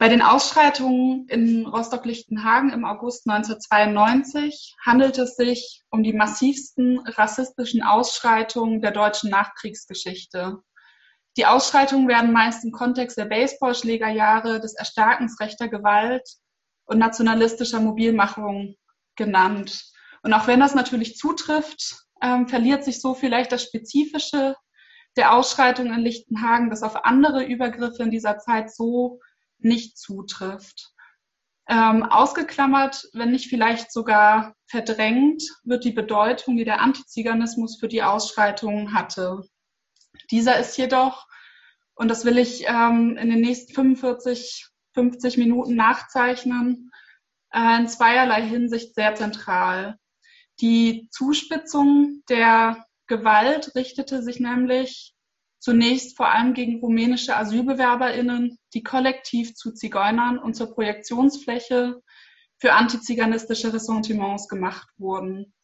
Bei den Ausschreitungen in Rostock-Lichtenhagen im August 1992 handelt es sich um die massivsten rassistischen Ausschreitungen der deutschen Nachkriegsgeschichte. Die Ausschreitungen werden meist im Kontext der Baseballschlägerjahre, des Erstarkens rechter Gewalt und nationalistischer Mobilmachung genannt. Und auch wenn das natürlich zutrifft, ähm, verliert sich so vielleicht das Spezifische der Ausschreitungen in Lichtenhagen, das auf andere Übergriffe in dieser Zeit so nicht zutrifft. Ähm, ausgeklammert, wenn nicht vielleicht sogar verdrängt, wird die Bedeutung, die der Antiziganismus für die Ausschreitungen hatte. Dieser ist jedoch, und das will ich ähm, in den nächsten 45, 50 Minuten nachzeichnen, äh, in zweierlei Hinsicht sehr zentral. Die Zuspitzung der Gewalt richtete sich nämlich zunächst vor allem gegen rumänische AsylbewerberInnen, die kollektiv zu Zigeunern und zur Projektionsfläche für antiziganistische Ressentiments gemacht wurden.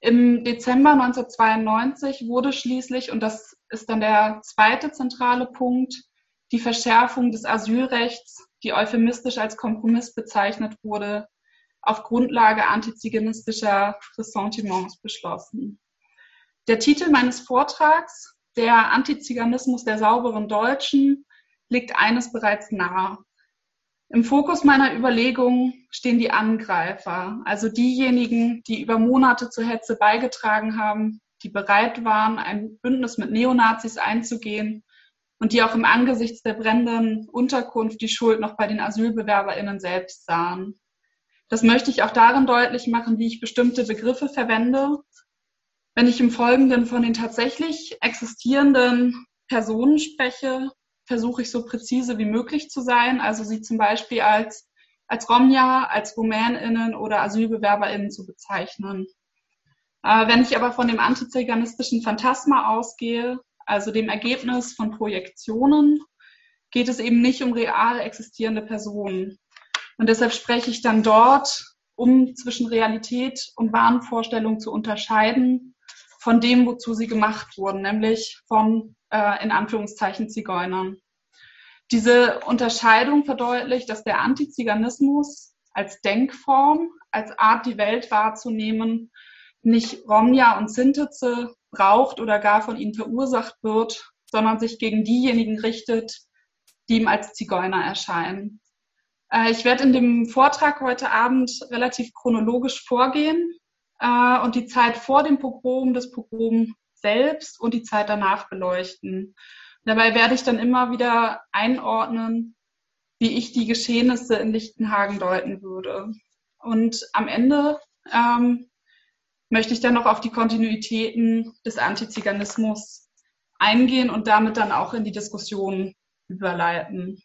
Im Dezember 1992 wurde schließlich, und das ist dann der zweite zentrale Punkt, die Verschärfung des Asylrechts, die euphemistisch als Kompromiss bezeichnet wurde, auf Grundlage antiziganistischer Ressentiments beschlossen. Der Titel meines Vortrags der Antiziganismus der sauberen Deutschen liegt eines bereits nahe. Im Fokus meiner Überlegungen stehen die Angreifer, also diejenigen, die über Monate zur Hetze beigetragen haben, die bereit waren, ein Bündnis mit Neonazis einzugehen und die auch im Angesicht der brennenden Unterkunft die Schuld noch bei den AsylbewerberInnen selbst sahen. Das möchte ich auch darin deutlich machen, wie ich bestimmte Begriffe verwende wenn ich im Folgenden von den tatsächlich existierenden Personen spreche, versuche ich so präzise wie möglich zu sein, also sie zum Beispiel als, als Romja, als RumänInnen oder AsylbewerberInnen zu bezeichnen. Äh, wenn ich aber von dem antiziganistischen Phantasma ausgehe, also dem Ergebnis von Projektionen, geht es eben nicht um real existierende Personen. Und deshalb spreche ich dann dort, um zwischen Realität und Wahnvorstellung zu unterscheiden, von dem, wozu sie gemacht wurden, nämlich von äh, in Anführungszeichen Zigeunern. Diese Unterscheidung verdeutlicht, dass der Antiziganismus als Denkform, als Art, die Welt wahrzunehmen, nicht Romja und Sintetze braucht oder gar von ihnen verursacht wird, sondern sich gegen diejenigen richtet, die ihm als Zigeuner erscheinen. Äh, ich werde in dem Vortrag heute Abend relativ chronologisch vorgehen äh, und die Zeit vor dem Pogrom, das Pogrom selbst und die Zeit danach beleuchten. Dabei werde ich dann immer wieder einordnen, wie ich die Geschehnisse in Lichtenhagen deuten würde. Und am Ende ähm, möchte ich dann noch auf die Kontinuitäten des Antiziganismus eingehen und damit dann auch in die Diskussion überleiten.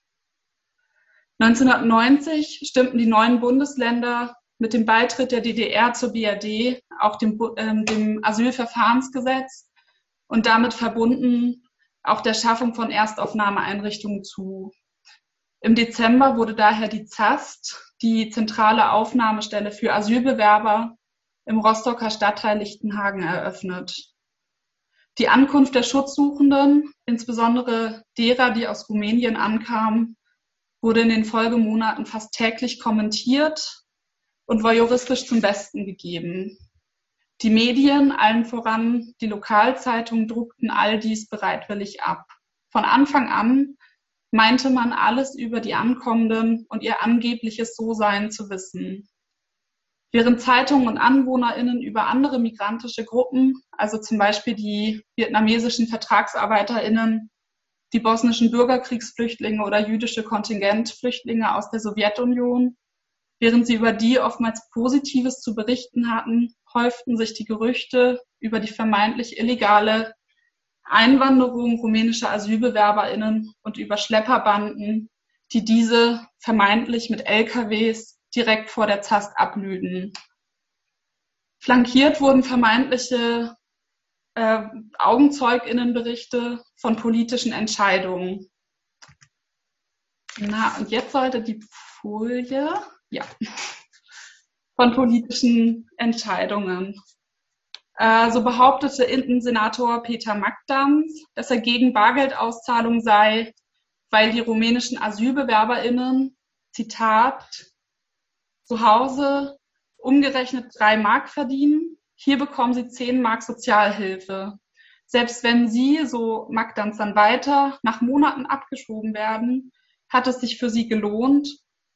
1990 stimmten die neuen Bundesländer mit dem Beitritt der DDR zur BRD, auch dem, ähm, dem Asylverfahrensgesetz und damit verbunden auch der Schaffung von Erstaufnahmeeinrichtungen zu. Im Dezember wurde daher die ZAST, die zentrale Aufnahmestelle für Asylbewerber im Rostocker Stadtteil Lichtenhagen eröffnet. Die Ankunft der Schutzsuchenden, insbesondere derer, die aus Rumänien ankamen, wurde in den Folgemonaten fast täglich kommentiert und war juristisch zum Besten gegeben. Die Medien, allen voran die Lokalzeitungen, druckten all dies bereitwillig ab. Von Anfang an meinte man alles über die Ankommenden und ihr angebliches So-Sein zu wissen. Während Zeitungen und AnwohnerInnen über andere migrantische Gruppen, also zum Beispiel die vietnamesischen VertragsarbeiterInnen, die bosnischen Bürgerkriegsflüchtlinge oder jüdische Kontingentflüchtlinge aus der Sowjetunion, Während sie über die oftmals Positives zu berichten hatten, häuften sich die Gerüchte über die vermeintlich illegale Einwanderung rumänischer AsylbewerberInnen und über Schlepperbanden, die diese vermeintlich mit LKWs direkt vor der Zast ablüden. Flankiert wurden vermeintliche äh, AugenzeugInnenberichte von politischen Entscheidungen. Na, und jetzt sollte die Folie ja, von politischen Entscheidungen. Äh, so behauptete Innensenator Peter Magdams, dass er gegen Bargeldauszahlung sei, weil die rumänischen AsylbewerberInnen, Zitat, zu Hause umgerechnet drei Mark verdienen. Hier bekommen sie zehn Mark Sozialhilfe. Selbst wenn sie, so Magdans dann weiter, nach Monaten abgeschoben werden, hat es sich für sie gelohnt,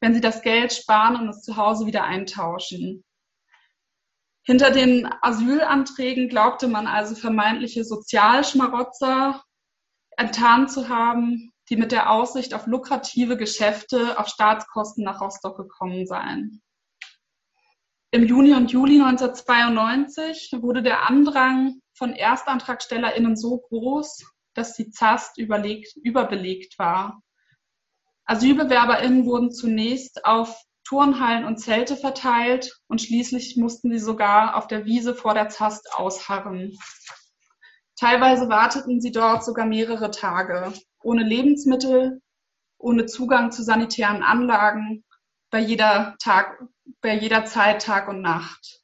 wenn sie das Geld sparen und es zu Hause wieder eintauschen. Hinter den Asylanträgen glaubte man also vermeintliche Sozialschmarotzer enttarnt zu haben, die mit der Aussicht auf lukrative Geschäfte auf Staatskosten nach Rostock gekommen seien. Im Juni und Juli 1992 wurde der Andrang von ErstantragstellerInnen so groß, dass die ZAST überlegt, überbelegt war. AsylbewerberInnen wurden zunächst auf Turnhallen und Zelte verteilt und schließlich mussten sie sogar auf der Wiese vor der ZAST ausharren. Teilweise warteten sie dort sogar mehrere Tage, ohne Lebensmittel, ohne Zugang zu sanitären Anlagen, bei jeder, Tag, bei jeder Zeit Tag und Nacht.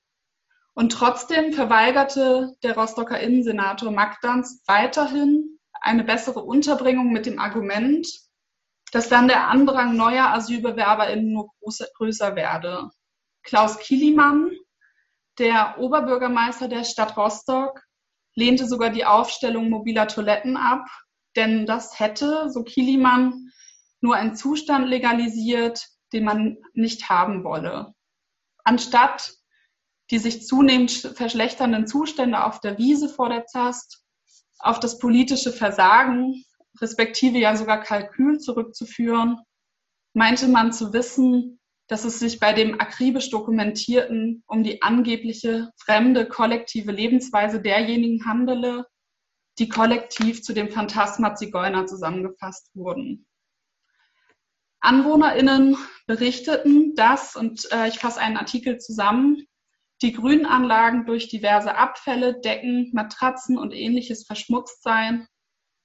Und trotzdem verweigerte der Rostocker Innensenator Magdans weiterhin eine bessere Unterbringung mit dem Argument, dass dann der Andrang neuer AsylbewerberInnen nur größer werde. Klaus Kilimann, der Oberbürgermeister der Stadt Rostock, lehnte sogar die Aufstellung mobiler Toiletten ab, denn das hätte, so Kilimann, nur einen Zustand legalisiert, den man nicht haben wolle. Anstatt die sich zunehmend verschlechternden Zustände auf der Wiese vor der Zast auf das politische Versagen, respektive ja sogar Kalkül zurückzuführen, meinte man zu wissen, dass es sich bei dem akribisch dokumentierten um die angebliche fremde kollektive Lebensweise derjenigen handele, die kollektiv zu dem Phantasma Zigeuner zusammengefasst wurden. AnwohnerInnen berichteten, dass, und äh, ich fasse einen Artikel zusammen, die Grünanlagen durch diverse Abfälle, Decken, Matratzen und ähnliches verschmutzt seien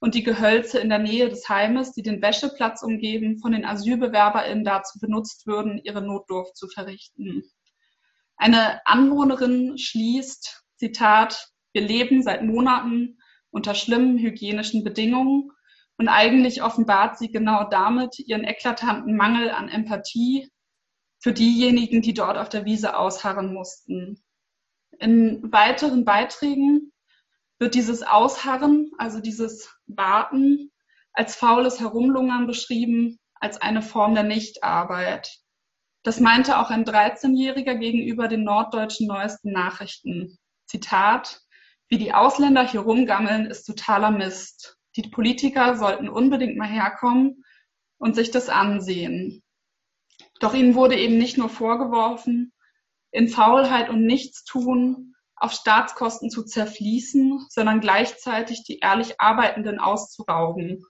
und die Gehölze in der Nähe des Heimes, die den Wäscheplatz umgeben, von den AsylbewerberInnen dazu benutzt würden, ihre Notdurft zu verrichten. Eine Anwohnerin schließt, Zitat, wir leben seit Monaten unter schlimmen hygienischen Bedingungen und eigentlich offenbart sie genau damit ihren eklatanten Mangel an Empathie für diejenigen, die dort auf der Wiese ausharren mussten. In weiteren Beiträgen wird dieses Ausharren, also dieses Warten, als faules Herumlungern beschrieben, als eine Form der Nichtarbeit. Das meinte auch ein 13-Jähriger gegenüber den norddeutschen neuesten Nachrichten. Zitat, wie die Ausländer hier rumgammeln, ist totaler Mist. Die Politiker sollten unbedingt mal herkommen und sich das ansehen. Doch ihnen wurde eben nicht nur vorgeworfen, in Faulheit und Nichtstun auf Staatskosten zu zerfließen, sondern gleichzeitig die ehrlich Arbeitenden auszurauben.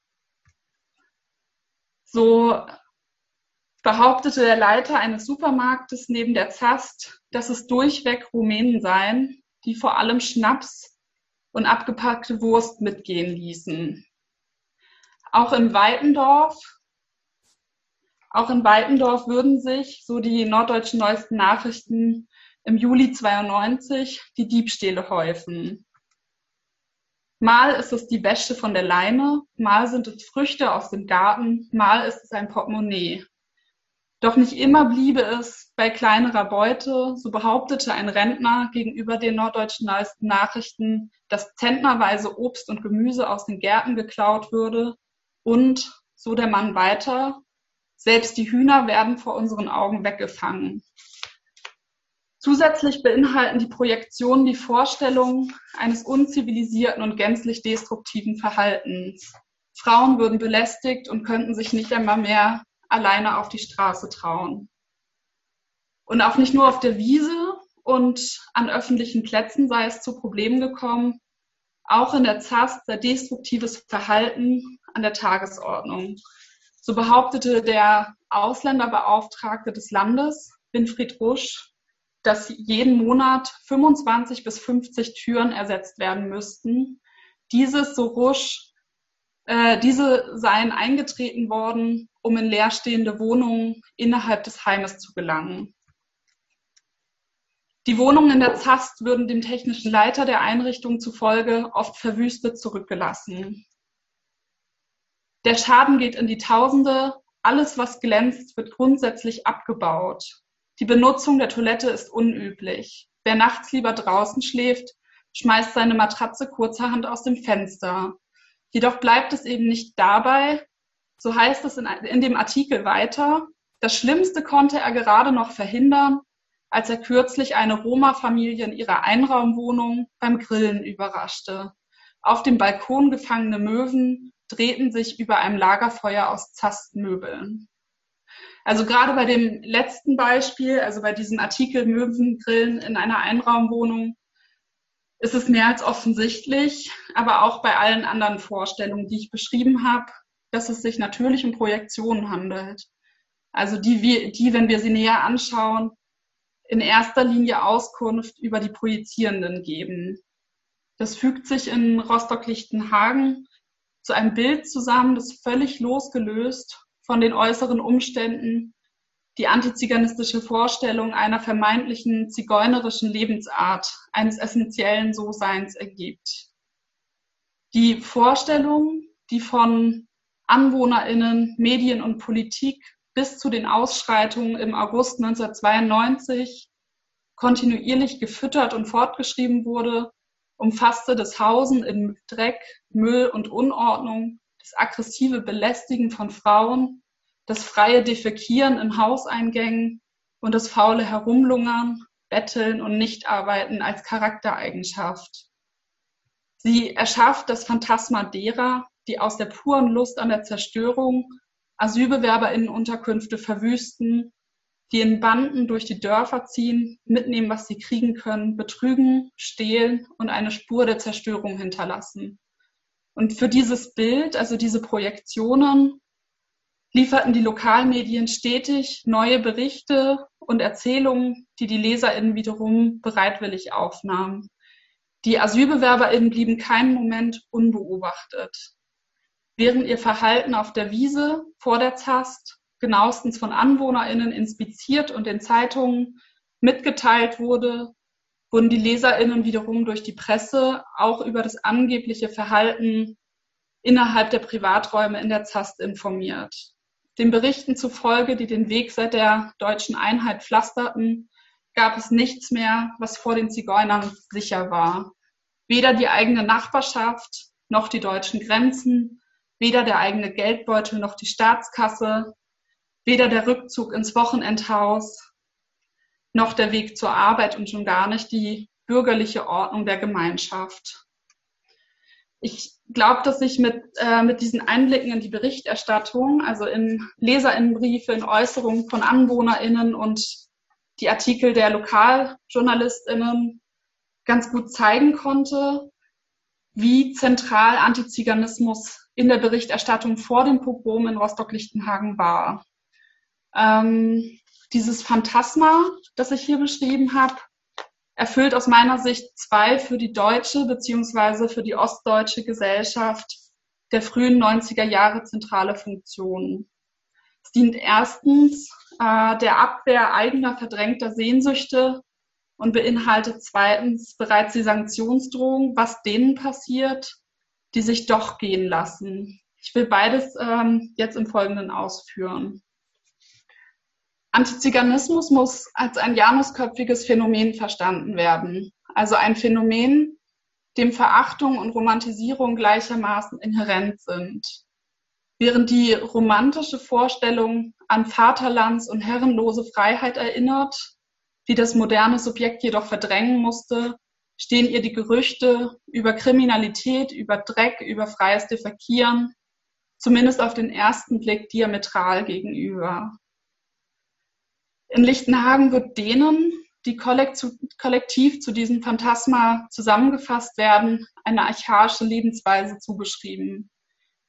So behauptete der Leiter eines Supermarktes neben der Zast, dass es durchweg Rumänen seien, die vor allem Schnaps und abgepackte Wurst mitgehen ließen. Auch in Weitendorf, auch in Weitendorf würden sich, so die norddeutschen neuesten Nachrichten, im Juli 92 die Diebstähle häufen. Mal ist es die Wäsche von der Leine, mal sind es Früchte aus dem Garten, mal ist es ein Portemonnaie. Doch nicht immer bliebe es bei kleinerer Beute, so behauptete ein Rentner gegenüber den norddeutschen Nachrichten, dass zentnerweise Obst und Gemüse aus den Gärten geklaut würde und, so der Mann weiter, selbst die Hühner werden vor unseren Augen weggefangen. Zusätzlich beinhalten die Projektionen die Vorstellung eines unzivilisierten und gänzlich destruktiven Verhaltens. Frauen würden belästigt und könnten sich nicht einmal mehr alleine auf die Straße trauen. Und auch nicht nur auf der Wiese und an öffentlichen Plätzen sei es zu Problemen gekommen, auch in der ZAST sei destruktives Verhalten an der Tagesordnung. So behauptete der Ausländerbeauftragte des Landes, Winfried Rusch, dass jeden Monat 25 bis 50 Türen ersetzt werden müssten. Dieses, so Rusch, äh, diese seien eingetreten worden, um in leerstehende Wohnungen innerhalb des Heimes zu gelangen. Die Wohnungen in der Zast würden dem technischen Leiter der Einrichtung zufolge oft verwüstet zurückgelassen. Der Schaden geht in die Tausende, alles, was glänzt, wird grundsätzlich abgebaut. Die Benutzung der Toilette ist unüblich. Wer nachts lieber draußen schläft, schmeißt seine Matratze kurzerhand aus dem Fenster. Jedoch bleibt es eben nicht dabei, so heißt es in, in dem Artikel weiter, das Schlimmste konnte er gerade noch verhindern, als er kürzlich eine Roma-Familie in ihrer Einraumwohnung beim Grillen überraschte. Auf dem Balkon gefangene Möwen drehten sich über einem Lagerfeuer aus Zastmöbeln. Also gerade bei dem letzten Beispiel, also bei diesem Artikel Möwengrillen in einer Einraumwohnung, ist es mehr als offensichtlich, aber auch bei allen anderen Vorstellungen, die ich beschrieben habe, dass es sich natürlich um Projektionen handelt. Also die, die, wenn wir sie näher anschauen, in erster Linie Auskunft über die Projizierenden geben. Das fügt sich in Rostock-Lichtenhagen zu einem Bild zusammen, das völlig losgelöst von den äußeren Umständen die antiziganistische Vorstellung einer vermeintlichen zigeunerischen Lebensart, eines essentiellen So-Seins ergibt. Die Vorstellung, die von AnwohnerInnen, Medien und Politik bis zu den Ausschreitungen im August 1992 kontinuierlich gefüttert und fortgeschrieben wurde, umfasste das Hausen in Dreck, Müll und Unordnung, aggressive Belästigen von Frauen, das freie Defekieren in Hauseingängen und das faule Herumlungern, Betteln und Nichtarbeiten als Charaktereigenschaft. Sie erschafft das Phantasma derer, die aus der puren Lust an der Zerstörung Asylbewerberinnenunterkünfte verwüsten die in Banden durch die Dörfer ziehen, mitnehmen, was sie kriegen können, betrügen, stehlen und eine Spur der Zerstörung hinterlassen. Und für dieses Bild, also diese Projektionen, lieferten die Lokalmedien stetig neue Berichte und Erzählungen, die die LeserInnen wiederum bereitwillig aufnahmen. Die AsylbewerberInnen blieben keinen Moment unbeobachtet. Während ihr Verhalten auf der Wiese vor der Zast genauestens von AnwohnerInnen inspiziert und in Zeitungen mitgeteilt wurde, wurden die LeserInnen wiederum durch die Presse auch über das angebliche Verhalten innerhalb der Privaträume in der ZAST informiert. Den Berichten zufolge, die den Weg seit der deutschen Einheit pflasterten, gab es nichts mehr, was vor den Zigeunern sicher war. Weder die eigene Nachbarschaft noch die deutschen Grenzen, weder der eigene Geldbeutel noch die Staatskasse, Weder der Rückzug ins Wochenendhaus noch der Weg zur Arbeit und schon gar nicht die bürgerliche Ordnung der Gemeinschaft. Ich glaube, dass ich mit, äh, mit diesen Einblicken in die Berichterstattung, also in Leserinnenbriefe, in Äußerungen von AnwohnerInnen und die Artikel der LokaljournalistInnen ganz gut zeigen konnte, wie zentral Antiziganismus in der Berichterstattung vor dem Pogrom in Rostock-Lichtenhagen war. Ähm, dieses Phantasma, das ich hier beschrieben habe, erfüllt aus meiner Sicht zwei für die deutsche beziehungsweise für die ostdeutsche Gesellschaft der frühen 90er Jahre zentrale Funktionen. Es dient erstens äh, der Abwehr eigener verdrängter Sehnsüchte und beinhaltet zweitens bereits die Sanktionsdrohung, was denen passiert, die sich doch gehen lassen. Ich will beides ähm, jetzt im Folgenden ausführen. Antiziganismus muss als ein janusköpfiges Phänomen verstanden werden, also ein Phänomen, dem Verachtung und Romantisierung gleichermaßen inhärent sind. Während die romantische Vorstellung an Vaterlands- und herrenlose Freiheit erinnert, die das moderne Subjekt jedoch verdrängen musste, stehen ihr die Gerüchte über Kriminalität, über Dreck, über freies Defekieren, zumindest auf den ersten Blick diametral gegenüber. In Lichtenhagen wird denen, die kollektiv zu diesem Phantasma zusammengefasst werden, eine archaische Lebensweise zugeschrieben.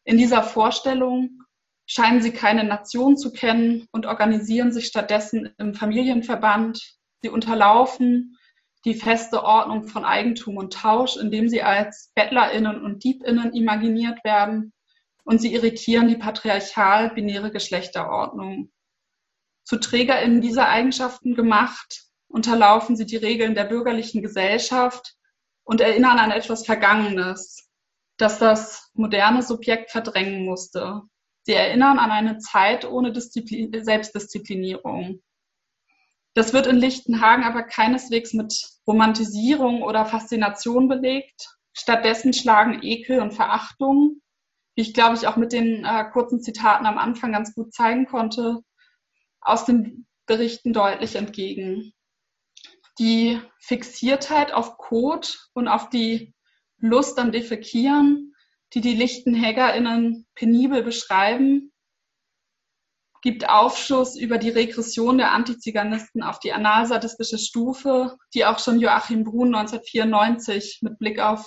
In dieser Vorstellung scheinen sie keine Nation zu kennen und organisieren sich stattdessen im Familienverband. Sie unterlaufen die feste Ordnung von Eigentum und Tausch, indem sie als Bettlerinnen und Diebinnen imaginiert werden und sie irritieren die patriarchal-binäre Geschlechterordnung. Zu TrägerInnen dieser Eigenschaften gemacht, unterlaufen sie die Regeln der bürgerlichen Gesellschaft und erinnern an etwas Vergangenes, das das moderne Subjekt verdrängen musste. Sie erinnern an eine Zeit ohne Disziplin Selbstdisziplinierung. Das wird in Lichtenhagen aber keineswegs mit Romantisierung oder Faszination belegt. Stattdessen schlagen Ekel und Verachtung, wie ich glaube ich auch mit den äh, kurzen Zitaten am Anfang ganz gut zeigen konnte, aus den Berichten deutlich entgegen. Die Fixiertheit auf Kot und auf die Lust am Defekieren, die die LichtenhägerInnen penibel beschreiben, gibt Aufschluss über die Regression der Antiziganisten auf die analsadistische Stufe, die auch schon Joachim Brun 1994 mit Blick auf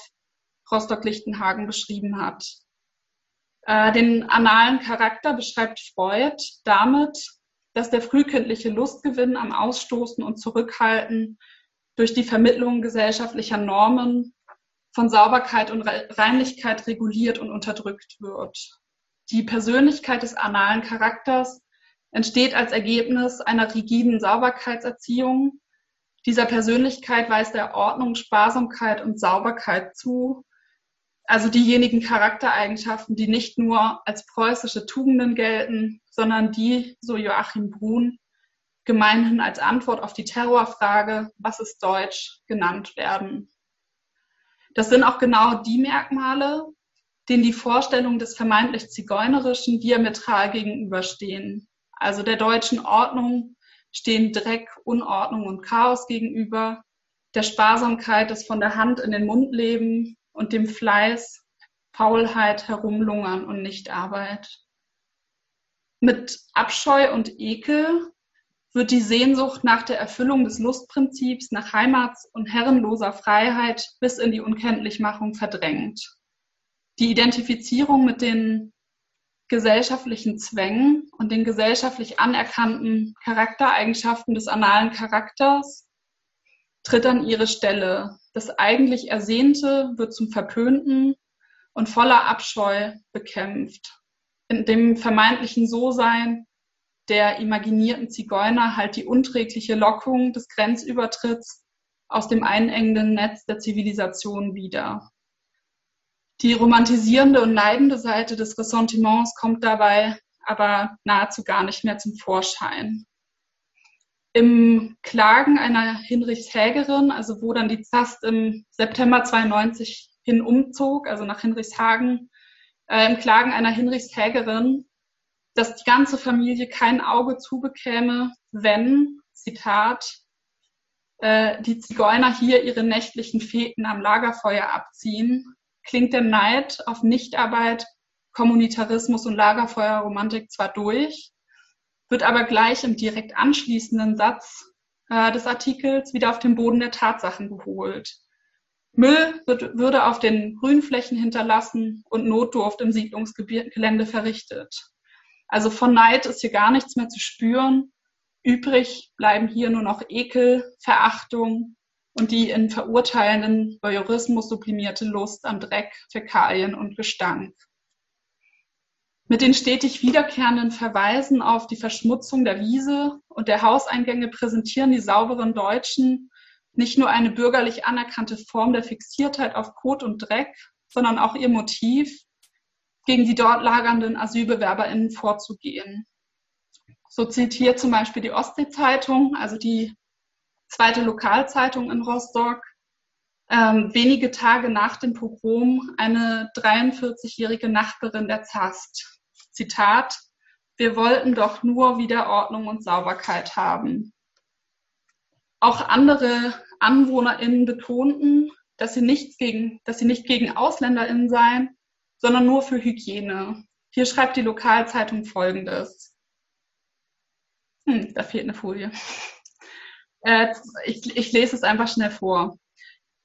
Rostock-Lichtenhagen beschrieben hat. Äh, den analen Charakter beschreibt Freud damit, dass der frühkindliche Lustgewinn am Ausstoßen und Zurückhalten durch die Vermittlung gesellschaftlicher Normen von Sauberkeit und Reinlichkeit reguliert und unterdrückt wird. Die Persönlichkeit des analen Charakters entsteht als Ergebnis einer rigiden Sauberkeitserziehung. Dieser Persönlichkeit weist er Ordnung, Sparsamkeit und Sauberkeit zu, also diejenigen Charaktereigenschaften, die nicht nur als preußische Tugenden gelten, sondern die, so Joachim Brun, gemeinhin als Antwort auf die Terrorfrage, was ist Deutsch, genannt werden. Das sind auch genau die Merkmale, denen die Vorstellungen des vermeintlich Zigeunerischen diametral gegenüberstehen. Also der deutschen Ordnung stehen Dreck, Unordnung und Chaos gegenüber, der Sparsamkeit, des von der Hand in den Mund leben und dem Fleiß, Faulheit, Herumlungern und Nichtarbeit. Mit Abscheu und Ekel wird die Sehnsucht nach der Erfüllung des Lustprinzips, nach Heimats- und herrenloser Freiheit bis in die Unkenntlichmachung verdrängt. Die Identifizierung mit den gesellschaftlichen Zwängen und den gesellschaftlich anerkannten Charaktereigenschaften des analen Charakters tritt an ihre Stelle. Das eigentlich Ersehnte wird zum Verpönten und voller Abscheu bekämpft. In dem vermeintlichen So-Sein der imaginierten Zigeuner halt die unträgliche Lockung des Grenzübertritts aus dem einengenden Netz der Zivilisation wieder. Die romantisierende und leidende Seite des Ressentiments kommt dabei aber nahezu gar nicht mehr zum Vorschein. Im Klagen einer Hinrichshägerin, also wo dann die Zast im September 92 hin umzog, also nach Hinrichshagen, äh, im Klagen einer Hinrichshägerin dass die ganze Familie kein Auge zubekäme, wenn, Zitat, äh, die Zigeuner hier ihre nächtlichen Feten am Lagerfeuer abziehen, klingt der Neid auf Nichtarbeit, Kommunitarismus und Lagerfeuerromantik zwar durch, wird aber gleich im direkt anschließenden Satz äh, des Artikels wieder auf den Boden der Tatsachen geholt. Müll wird, würde auf den Grünflächen hinterlassen und Notdurft im Siedlungsgelände verrichtet. Also von Neid ist hier gar nichts mehr zu spüren. Übrig bleiben hier nur noch Ekel, Verachtung und die in verurteilenden Voyeurismus sublimierte Lust am Dreck, Fäkalien und Gestank. Mit den stetig wiederkehrenden Verweisen auf die Verschmutzung der Wiese und der Hauseingänge präsentieren die sauberen Deutschen nicht nur eine bürgerlich anerkannte Form der Fixiertheit auf Kot und Dreck, sondern auch ihr Motiv, gegen die dort lagernden AsylbewerberInnen vorzugehen. So zitiert zum Beispiel die Ostsee-Zeitung, also die zweite Lokalzeitung in Rostock, ähm, wenige Tage nach dem Pogrom eine 43-jährige Nachbarin der Zast. Zitat, wir wollten doch nur wieder Ordnung und Sauberkeit haben. Auch andere AnwohnerInnen betonten, dass sie, nichts gegen, dass sie nicht gegen AusländerInnen seien, sondern nur für Hygiene. Hier schreibt die Lokalzeitung Folgendes. Hm, da fehlt eine Folie. Äh, ich, ich lese es einfach schnell vor.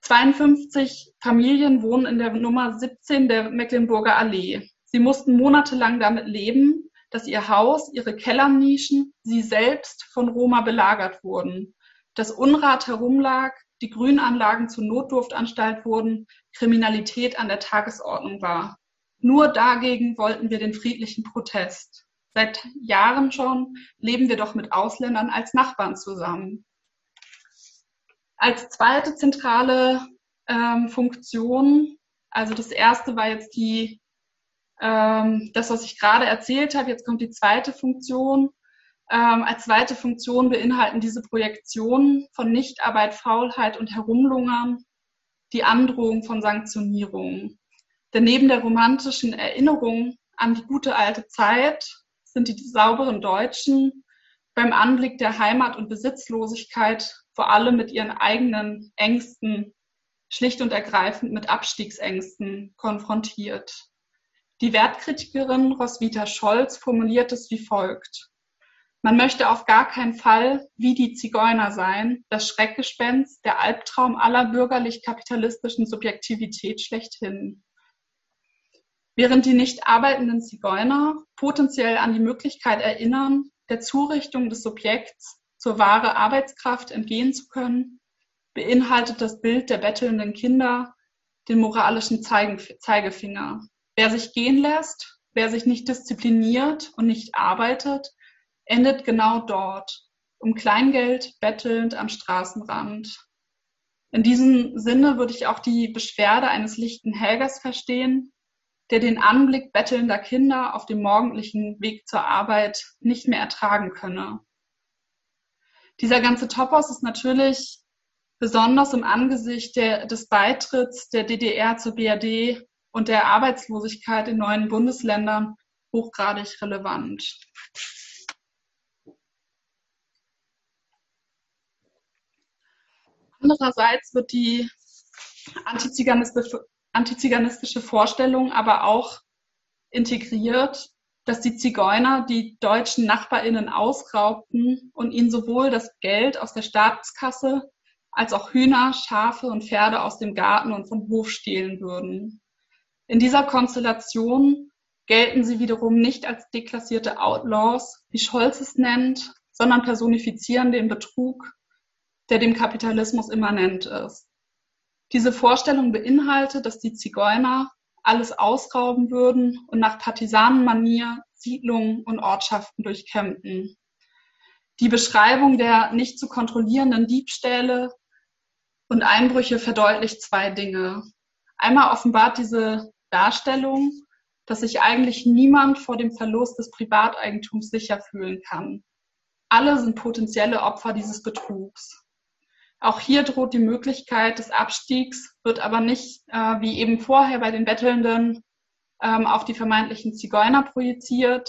52 Familien wohnen in der Nummer 17 der Mecklenburger Allee. Sie mussten monatelang damit leben, dass ihr Haus, ihre Kellernischen, sie selbst von Roma belagert wurden. Das Unrat herumlag, die Grünanlagen zur Notdurftanstalt wurden, Kriminalität an der Tagesordnung war. Nur dagegen wollten wir den friedlichen Protest. Seit Jahren schon leben wir doch mit Ausländern als Nachbarn zusammen. Als zweite zentrale ähm, Funktion Also das erste war jetzt die, ähm, das, was ich gerade erzählt habe. Jetzt kommt die zweite Funktion. Ähm, als zweite Funktion beinhalten diese Projektionen von Nichtarbeit, Faulheit und Herumlungern die Androhung von Sanktionierungen. Denn neben der romantischen Erinnerung an die gute alte Zeit sind die sauberen Deutschen beim Anblick der Heimat und Besitzlosigkeit vor allem mit ihren eigenen Ängsten, schlicht und ergreifend mit Abstiegsängsten konfrontiert. Die Wertkritikerin Roswitha Scholz formuliert es wie folgt. Man möchte auf gar keinen Fall wie die Zigeuner sein, das Schreckgespenst, der Albtraum aller bürgerlich-kapitalistischen Subjektivität schlechthin. Während die nicht arbeitenden Zigeuner potenziell an die Möglichkeit erinnern, der Zurichtung des Subjekts zur wahre Arbeitskraft entgehen zu können, beinhaltet das Bild der bettelnden Kinder den moralischen Zeigefinger. Wer sich gehen lässt, wer sich nicht diszipliniert und nicht arbeitet, endet genau dort, um Kleingeld bettelnd am Straßenrand. In diesem Sinne würde ich auch die Beschwerde eines lichten Helgers verstehen, der den Anblick bettelnder Kinder auf dem morgendlichen Weg zur Arbeit nicht mehr ertragen könne. Dieser ganze Topos ist natürlich besonders im Angesicht der, des Beitritts der DDR zur BRD und der Arbeitslosigkeit in neuen Bundesländern hochgradig relevant. Andererseits wird die antiziganistische, Vorstellung aber auch integriert, dass die Zigeuner die deutschen Nachbarinnen ausraubten und ihnen sowohl das Geld aus der Staatskasse als auch Hühner, Schafe und Pferde aus dem Garten und vom Hof stehlen würden. In dieser Konstellation gelten sie wiederum nicht als deklassierte Outlaws, wie Scholz es nennt, sondern personifizieren den Betrug der dem Kapitalismus immanent ist. Diese Vorstellung beinhaltet, dass die Zigeuner alles ausrauben würden und nach Partisanenmanier Siedlungen und Ortschaften durchkämmten. Die Beschreibung der nicht zu kontrollierenden Diebstähle und Einbrüche verdeutlicht zwei Dinge. Einmal offenbart diese Darstellung, dass sich eigentlich niemand vor dem Verlust des Privateigentums sicher fühlen kann. Alle sind potenzielle Opfer dieses Betrugs. Auch hier droht die Möglichkeit des Abstiegs, wird aber nicht äh, wie eben vorher bei den Bettelnden ähm, auf die vermeintlichen Zigeuner projiziert,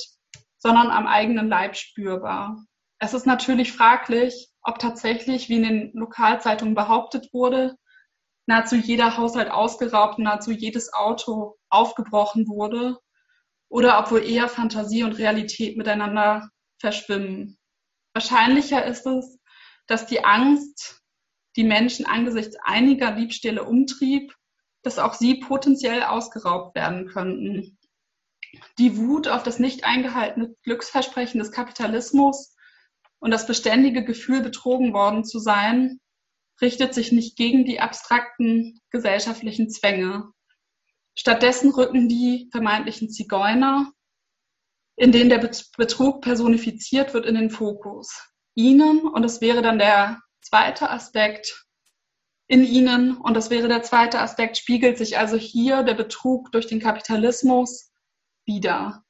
sondern am eigenen Leib spürbar. Es ist natürlich fraglich, ob tatsächlich, wie in den Lokalzeitungen behauptet wurde, nahezu jeder Haushalt ausgeraubt, nahezu jedes Auto aufgebrochen wurde oder ob wohl eher Fantasie und Realität miteinander verschwimmen. Wahrscheinlicher ist es, dass die Angst die Menschen angesichts einiger Diebstähle umtrieb, dass auch sie potenziell ausgeraubt werden könnten. Die Wut auf das nicht eingehaltene Glücksversprechen des Kapitalismus und das beständige Gefühl, betrogen worden zu sein, richtet sich nicht gegen die abstrakten gesellschaftlichen Zwänge. Stattdessen rücken die vermeintlichen Zigeuner, in denen der Betrug personifiziert wird, in den Fokus. Ihnen, und es wäre dann der zweite Aspekt in ihnen, und das wäre der zweite Aspekt, spiegelt sich also hier der Betrug durch den Kapitalismus wieder.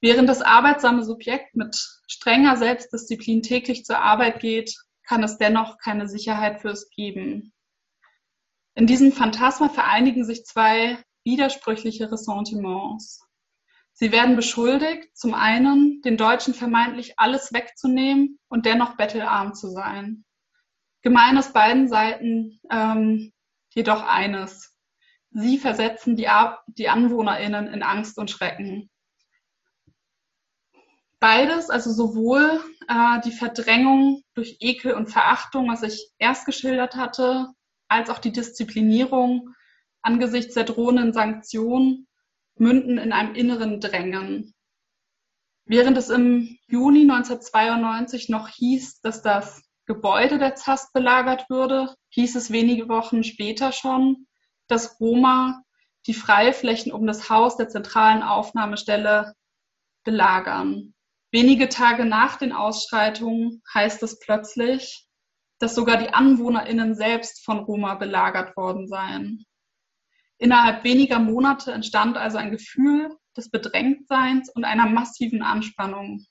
Während das arbeitsame Subjekt mit strenger Selbstdisziplin täglich zur Arbeit geht, kann es dennoch keine Sicherheit für es geben. In diesem Phantasma vereinigen sich zwei widersprüchliche Ressentiments. Sie werden beschuldigt, zum einen den Deutschen vermeintlich alles wegzunehmen und dennoch bettelarm zu sein. Gemein ist beiden Seiten ähm, jedoch eines. Sie versetzen die, die AnwohnerInnen in Angst und Schrecken. Beides, also sowohl äh, die Verdrängung durch Ekel und Verachtung, was ich erst geschildert hatte, als auch die Disziplinierung angesichts der drohenden Sanktionen, münden in einem inneren Drängen. Während es im Juni 1992 noch hieß, dass das Gebäude der ZAST belagert würde, hieß es wenige Wochen später schon, dass Roma die Freiflächen um das Haus der zentralen Aufnahmestelle belagern. Wenige Tage nach den Ausschreitungen heißt es plötzlich, dass sogar die AnwohnerInnen selbst von Roma belagert worden seien. Innerhalb weniger Monate entstand also ein Gefühl des Bedrängtseins und einer massiven Anspannung.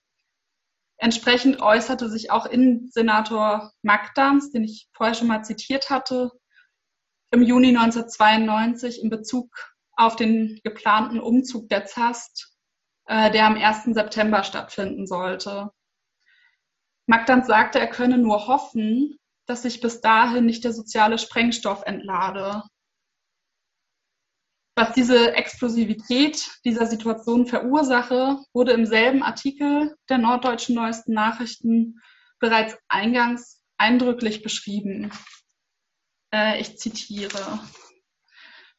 Entsprechend äußerte sich auch Innensenator Magdams, den ich vorher schon mal zitiert hatte, im Juni 1992 in Bezug auf den geplanten Umzug der ZAST, äh, der am 1. September stattfinden sollte. Magdans sagte, er könne nur hoffen, dass sich bis dahin nicht der soziale Sprengstoff entlade. Was diese Explosivität dieser Situation verursache, wurde im selben Artikel der Norddeutschen Neuesten Nachrichten bereits eingangs eindrücklich beschrieben. Äh, ich zitiere.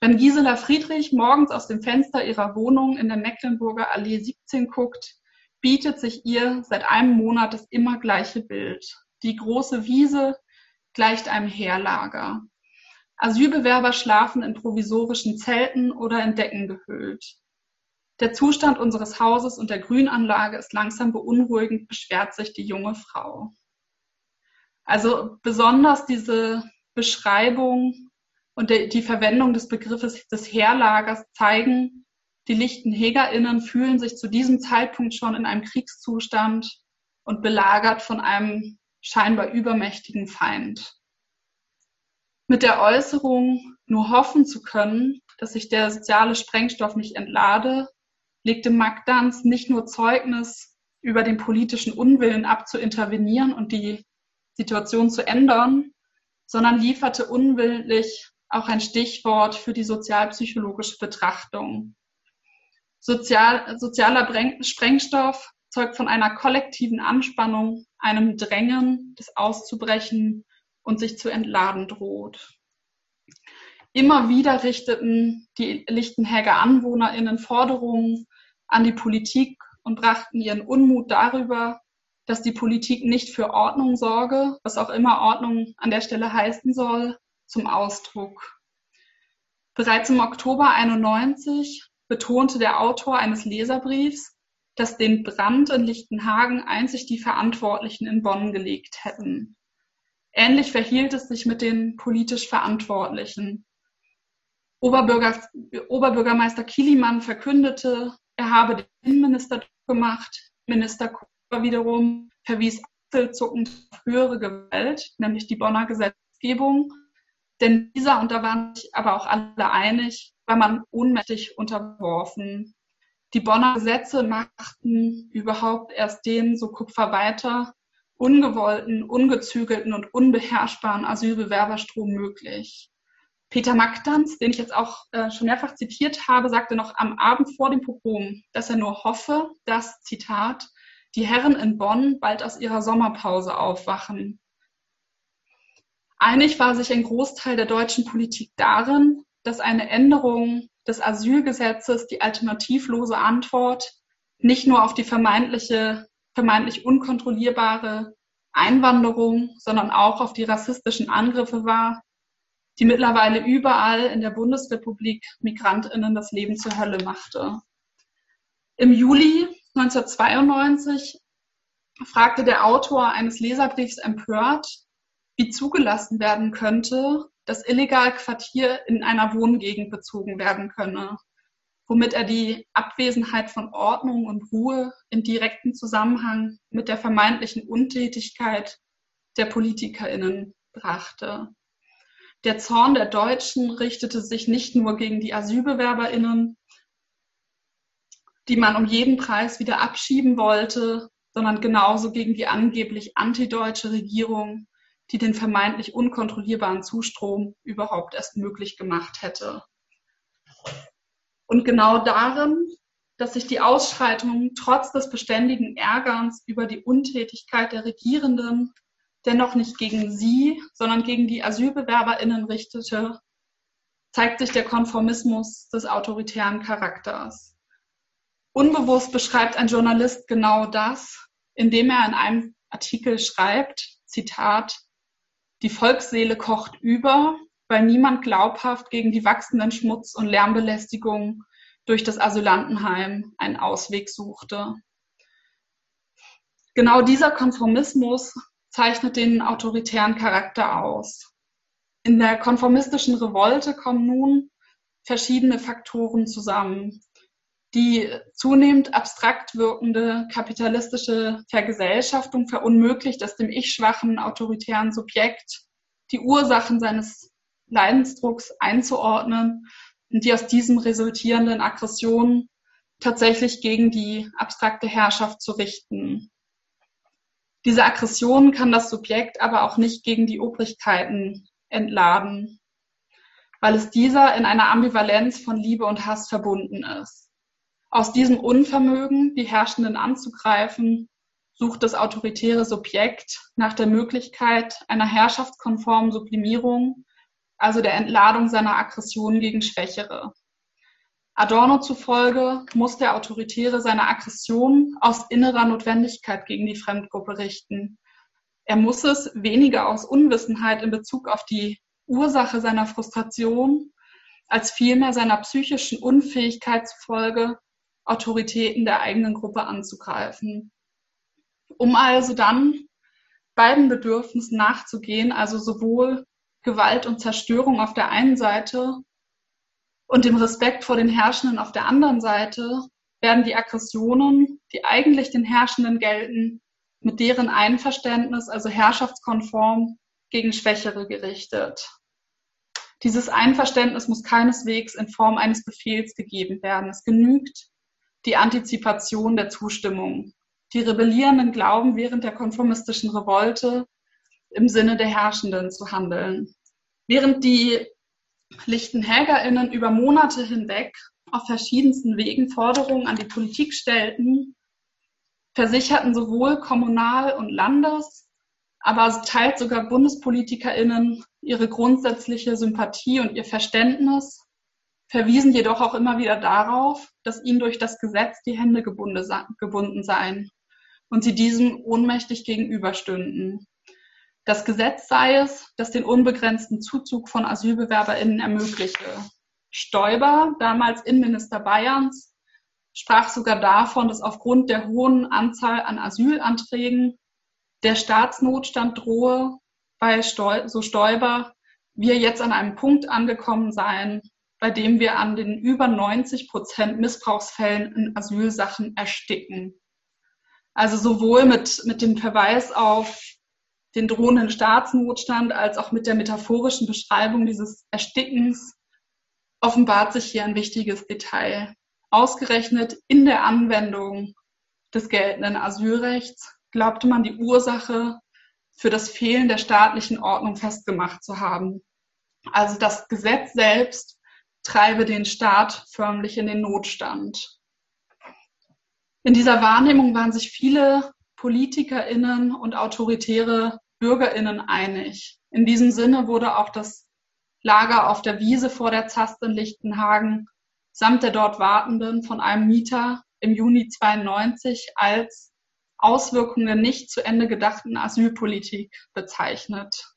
Wenn Gisela Friedrich morgens aus dem Fenster ihrer Wohnung in der Mecklenburger Allee 17 guckt, bietet sich ihr seit einem Monat das immer gleiche Bild. Die große Wiese gleicht einem Heerlager. Asylbewerber schlafen in provisorischen Zelten oder in Decken gehüllt. Der Zustand unseres Hauses und der Grünanlage ist langsam beunruhigend, beschwert sich die junge Frau. Also besonders diese Beschreibung und die Verwendung des Begriffes des Heerlagers zeigen, die LichtenhegerInnen fühlen sich zu diesem Zeitpunkt schon in einem Kriegszustand und belagert von einem scheinbar übermächtigen Feind. Mit der Äußerung, nur hoffen zu können, dass sich der soziale Sprengstoff nicht entlade, legte Magdans nicht nur Zeugnis über den politischen Unwillen ab zu intervenieren und die Situation zu ändern, sondern lieferte unwillentlich auch ein Stichwort für die sozialpsychologische Betrachtung. Sozial, sozialer Sprengstoff zeugt von einer kollektiven Anspannung, einem Drängen, das auszubrechen und sich zu entladen droht. Immer wieder richteten die Lichtenhäger AnwohnerInnen Forderungen an die Politik und brachten ihren Unmut darüber, dass die Politik nicht für Ordnung sorge, was auch immer Ordnung an der Stelle heißen soll, zum Ausdruck. Bereits im Oktober 91 betonte der Autor eines Leserbriefs, dass den Brand in Lichtenhagen einzig die Verantwortlichen in Bonn gelegt hätten. Ähnlich verhielt es sich mit den politisch Verantwortlichen. Oberbürger, Oberbürgermeister Kilimann verkündete, er habe den Innenminister gemacht. Minister Kuber wiederum verwies achselzuckend auf höhere Gewalt, nämlich die Bonner Gesetzgebung. Denn dieser, und da waren sich aber auch alle einig, war man ohnmächtig unterworfen. Die Bonner Gesetze machten überhaupt erst den, so Kupfer weiter, ungewollten, ungezügelten und unbeherrschbaren Asylbewerberstrom möglich. Peter Magdans, den ich jetzt auch äh, schon mehrfach zitiert habe, sagte noch am Abend vor dem Pogrom, dass er nur hoffe, dass, Zitat, die Herren in Bonn bald aus ihrer Sommerpause aufwachen. Einig war sich ein Großteil der deutschen Politik darin, dass eine Änderung des Asylgesetzes die alternativlose Antwort nicht nur auf die vermeintliche vermeintlich unkontrollierbare Einwanderung, sondern auch auf die rassistischen Angriffe war, die mittlerweile überall in der Bundesrepublik Migrantinnen das Leben zur Hölle machte. Im Juli 1992 fragte der Autor eines Leserbriefs empört, wie zugelassen werden könnte, dass illegal Quartier in einer Wohngegend bezogen werden könne womit er die Abwesenheit von Ordnung und Ruhe in direkten Zusammenhang mit der vermeintlichen Untätigkeit der PolitikerInnen brachte. Der Zorn der Deutschen richtete sich nicht nur gegen die AsylbewerberInnen, die man um jeden Preis wieder abschieben wollte, sondern genauso gegen die angeblich antideutsche Regierung, die den vermeintlich unkontrollierbaren Zustrom überhaupt erst möglich gemacht hätte. Und genau darin, dass sich die Ausschreitungen trotz des beständigen Ärgerns über die Untätigkeit der Regierenden dennoch nicht gegen sie, sondern gegen die AsylbewerberInnen richtete, zeigt sich der Konformismus des autoritären Charakters. Unbewusst beschreibt ein Journalist genau das, indem er in einem Artikel schreibt, Zitat, die Volksseele kocht über, weil niemand glaubhaft gegen die wachsenden Schmutz- und Lärmbelästigungen durch das Asylantenheim einen Ausweg suchte. Genau dieser Konformismus zeichnet den autoritären Charakter aus. In der konformistischen Revolte kommen nun verschiedene Faktoren zusammen. Die zunehmend abstrakt wirkende kapitalistische Vergesellschaftung verunmöglicht es dem ich-schwachen autoritären Subjekt, die Ursachen seines Leidensdrucks einzuordnen und die aus diesem resultierenden Aggressionen tatsächlich gegen die abstrakte Herrschaft zu richten. Diese Aggression kann das Subjekt aber auch nicht gegen die Obrigkeiten entladen, weil es dieser in einer Ambivalenz von Liebe und Hass verbunden ist. Aus diesem Unvermögen, die Herrschenden anzugreifen, sucht das autoritäre Subjekt nach der Möglichkeit einer herrschaftskonformen Sublimierung, also der Entladung seiner Aggression gegen Schwächere. Adorno zufolge muss der Autoritäre seine Aggression aus innerer Notwendigkeit gegen die Fremdgruppe richten. Er muss es weniger aus Unwissenheit in Bezug auf die Ursache seiner Frustration als vielmehr seiner psychischen Unfähigkeit zufolge, Autoritäten der eigenen Gruppe anzugreifen. Um also dann beiden Bedürfnissen nachzugehen, also sowohl Gewalt und Zerstörung auf der einen Seite und dem Respekt vor den Herrschenden auf der anderen Seite werden die Aggressionen, die eigentlich den Herrschenden gelten, mit deren Einverständnis, also herrschaftskonform, gegen Schwächere gerichtet. Dieses Einverständnis muss keineswegs in Form eines Befehls gegeben werden. Es genügt die Antizipation der Zustimmung. Die Rebellierenden glauben während der konformistischen Revolte im Sinne der Herrschenden zu handeln. Während die LichtenhägerInnen über Monate hinweg auf verschiedensten Wegen Forderungen an die Politik stellten, versicherten sowohl Kommunal- und Landes-, aber teils sogar BundespolitikerInnen ihre grundsätzliche Sympathie und ihr Verständnis, verwiesen jedoch auch immer wieder darauf, dass ihnen durch das Gesetz die Hände gebunden seien und sie diesem ohnmächtig gegenüberstünden. Das Gesetz sei es, das den unbegrenzten Zuzug von AsylbewerberInnen ermögliche. Stoiber, damals Innenminister Bayerns, sprach sogar davon, dass aufgrund der hohen Anzahl an Asylanträgen der Staatsnotstand drohe, weil, so Stoiber, wir jetzt an einem Punkt angekommen seien, bei dem wir an den über 90 Prozent Missbrauchsfällen in Asylsachen ersticken. Also sowohl mit, mit dem Verweis auf den drohenden Staatsnotstand als auch mit der metaphorischen Beschreibung dieses Erstickens offenbart sich hier ein wichtiges Detail. Ausgerechnet in der Anwendung des geltenden Asylrechts glaubte man die Ursache für das Fehlen der staatlichen Ordnung festgemacht zu haben. Also das Gesetz selbst treibe den Staat förmlich in den Notstand. In dieser Wahrnehmung waren sich viele PolitikerInnen und autoritäre BürgerInnen einig. In diesem Sinne wurde auch das Lager auf der Wiese vor der Zast in Lichtenhagen samt der dort Wartenden von einem Mieter im Juni 92 als Auswirkungen der nicht zu Ende gedachten Asylpolitik bezeichnet.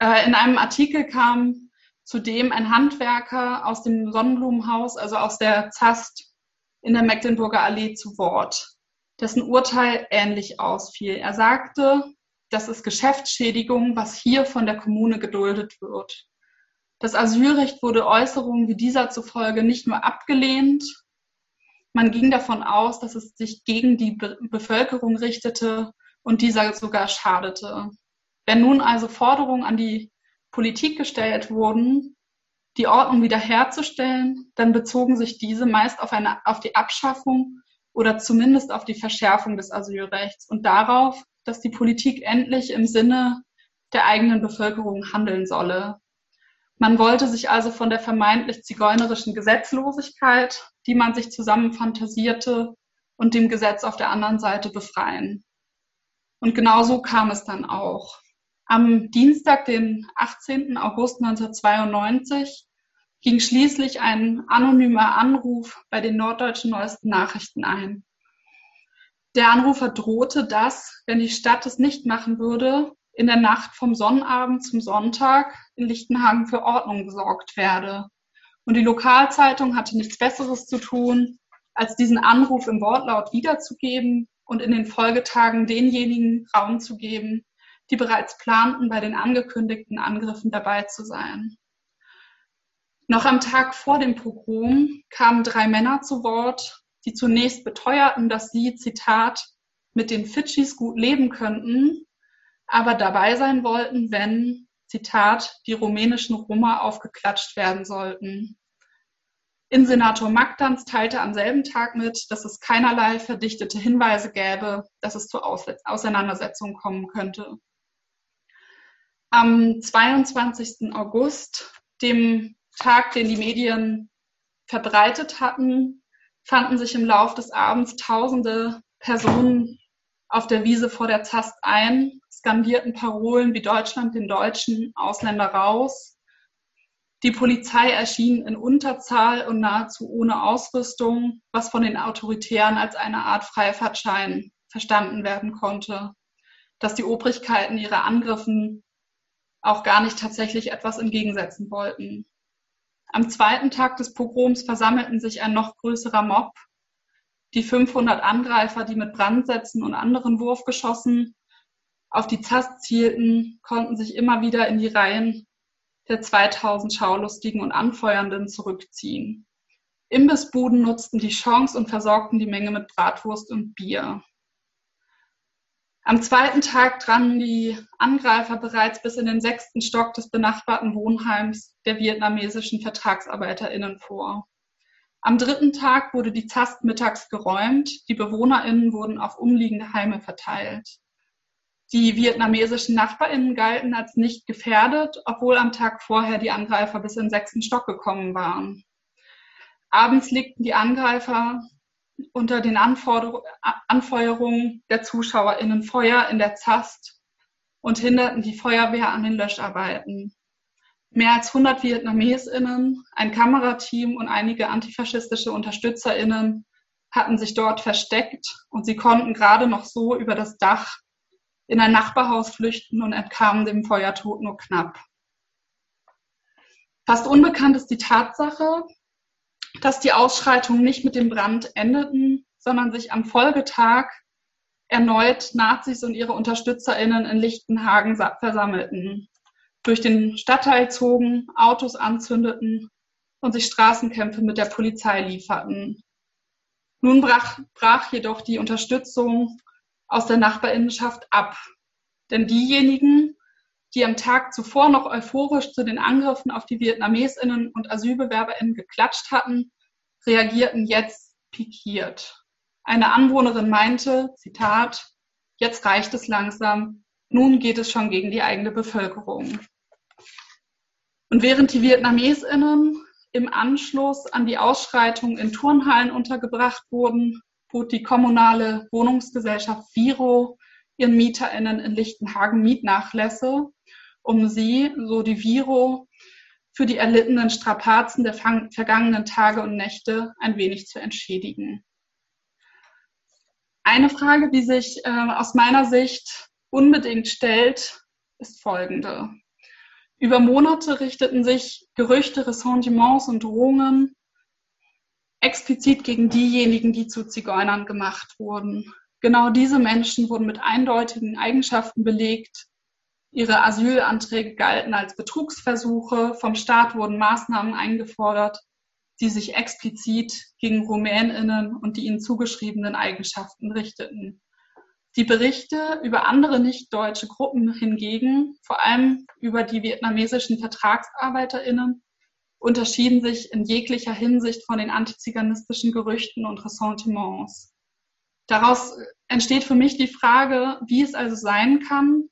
Äh, in einem Artikel kam zudem ein Handwerker aus dem Sonnenblumenhaus, also aus der Zast in der Mecklenburger Allee zu Wort dessen Urteil ähnlich ausfiel. Er sagte, das ist Geschäftsschädigung, was hier von der Kommune geduldet wird. Das Asylrecht wurde Äußerungen wie dieser zufolge nicht nur abgelehnt, man ging davon aus, dass es sich gegen die Be Bevölkerung richtete und dieser sogar schadete. Wenn nun also Forderungen an die Politik gestellt wurden, die Ordnung wiederherzustellen, dann bezogen sich diese meist auf, eine, auf die Abschaffung oder zumindest auf die Verschärfung des Asylrechts und darauf, dass die Politik endlich im Sinne der eigenen Bevölkerung handeln solle. Man wollte sich also von der vermeintlich zigeunerischen Gesetzlosigkeit, die man sich zusammen fantasierte, und dem Gesetz auf der anderen Seite befreien. Und genau so kam es dann auch. Am Dienstag, den 18. August 1992, ging schließlich ein anonymer Anruf bei den norddeutschen neuesten Nachrichten ein. Der Anrufer drohte, dass, wenn die Stadt es nicht machen würde, in der Nacht vom Sonnabend zum Sonntag in Lichtenhagen für Ordnung gesorgt werde. Und die Lokalzeitung hatte nichts Besseres zu tun, als diesen Anruf im Wortlaut wiederzugeben und in den Folgetagen denjenigen Raum zu geben, die bereits planten, bei den angekündigten Angriffen dabei zu sein. Noch am Tag vor dem Pogrom kamen drei Männer zu Wort, die zunächst beteuerten, dass sie, Zitat, mit den Fidschis gut leben könnten, aber dabei sein wollten, wenn, Zitat, die rumänischen Roma aufgeklatscht werden sollten. Innensenator Magdans teilte am selben Tag mit, dass es keinerlei verdichtete Hinweise gäbe, dass es zur Auseinandersetzung kommen könnte. Am 22. August, dem Tag, den die Medien verbreitet hatten, fanden sich im Lauf des Abends tausende Personen auf der Wiese vor der Zast ein, skandierten Parolen wie Deutschland den Deutschen, Ausländer raus. Die Polizei erschien in Unterzahl und nahezu ohne Ausrüstung, was von den Autoritären als eine Art Freifahrtschein verstanden werden konnte, dass die Obrigkeiten ihre Angriffen auch gar nicht tatsächlich etwas entgegensetzen wollten. Am zweiten Tag des Pogroms versammelten sich ein noch größerer Mob. Die 500 Angreifer, die mit Brandsätzen und anderen Wurfgeschossen auf die Zast zielten, konnten sich immer wieder in die Reihen der 2000 Schaulustigen und Anfeuernden zurückziehen. Imbissbuden nutzten die Chance und versorgten die Menge mit Bratwurst und Bier. Am zweiten Tag drangen die Angreifer bereits bis in den sechsten Stock des benachbarten Wohnheims der vietnamesischen VertragsarbeiterInnen vor. Am dritten Tag wurde die Zast mittags geräumt, die BewohnerInnen wurden auf umliegende Heime verteilt. Die vietnamesischen NachbarInnen galten als nicht gefährdet, obwohl am Tag vorher die Angreifer bis in den sechsten Stock gekommen waren. Abends legten die Angreifer unter den Anfeuerungen der ZuschauerInnen Feuer in der Zast und hinderten die Feuerwehr an den Löscharbeiten. Mehr als 100 VietnamesInnen, ein Kamerateam und einige antifaschistische UnterstützerInnen hatten sich dort versteckt und sie konnten gerade noch so über das Dach in ein Nachbarhaus flüchten und entkamen dem Feuertod nur knapp. Fast unbekannt ist die Tatsache, dass die Ausschreitungen nicht mit dem Brand endeten, sondern sich am Folgetag erneut Nazis und ihre UnterstützerInnen in Lichtenhagen versammelten, durch den Stadtteil zogen, Autos anzündeten und sich Straßenkämpfe mit der Polizei lieferten. Nun brach, brach jedoch die Unterstützung aus der Nachbarinnenschaft ab. Denn diejenigen, die am Tag zuvor noch euphorisch zu den Angriffen auf die Vietnamesinnen und Asylbewerberinnen geklatscht hatten, reagierten jetzt pikiert. Eine Anwohnerin meinte, Zitat, jetzt reicht es langsam, nun geht es schon gegen die eigene Bevölkerung. Und während die Vietnamesinnen im Anschluss an die Ausschreitungen in Turnhallen untergebracht wurden, bot die kommunale Wohnungsgesellschaft Viro ihren MieterInnen in Lichtenhagen Mietnachlässe, um sie, so die Viro, für die erlittenen Strapazen der vergangenen Tage und Nächte ein wenig zu entschädigen. Eine Frage, die sich äh, aus meiner Sicht unbedingt stellt, ist folgende. Über Monate richteten sich Gerüchte, Ressentiments und Drohungen explizit gegen diejenigen, die zu Zigeunern gemacht wurden. Genau diese Menschen wurden mit eindeutigen Eigenschaften belegt, Ihre Asylanträge galten als Betrugsversuche. Vom Staat wurden Maßnahmen eingefordert, die sich explizit gegen Rumäninnen und die ihnen zugeschriebenen Eigenschaften richteten. Die Berichte über andere nicht-deutsche Gruppen hingegen, vor allem über die vietnamesischen Vertragsarbeiterinnen, unterschieden sich in jeglicher Hinsicht von den antiziganistischen Gerüchten und Ressentiments. Daraus entsteht für mich die Frage, wie es also sein kann,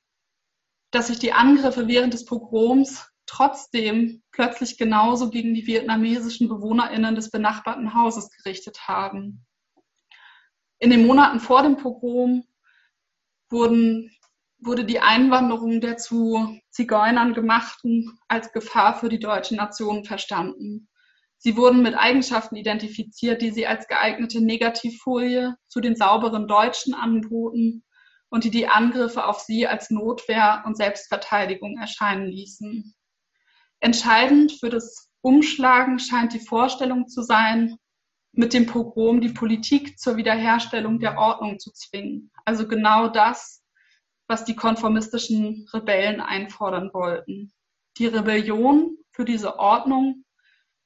dass sich die Angriffe während des Pogroms trotzdem plötzlich genauso gegen die vietnamesischen BewohnerInnen des benachbarten Hauses gerichtet haben. In den Monaten vor dem Pogrom wurden, wurde die Einwanderung der zu Zigeunern gemachten als Gefahr für die deutsche Nation verstanden. Sie wurden mit Eigenschaften identifiziert, die sie als geeignete Negativfolie zu den sauberen Deutschen anboten und die die Angriffe auf sie als Notwehr und Selbstverteidigung erscheinen ließen. Entscheidend für das Umschlagen scheint die Vorstellung zu sein, mit dem Pogrom die Politik zur Wiederherstellung der Ordnung zu zwingen. Also genau das, was die konformistischen Rebellen einfordern wollten. Die Rebellion für diese Ordnung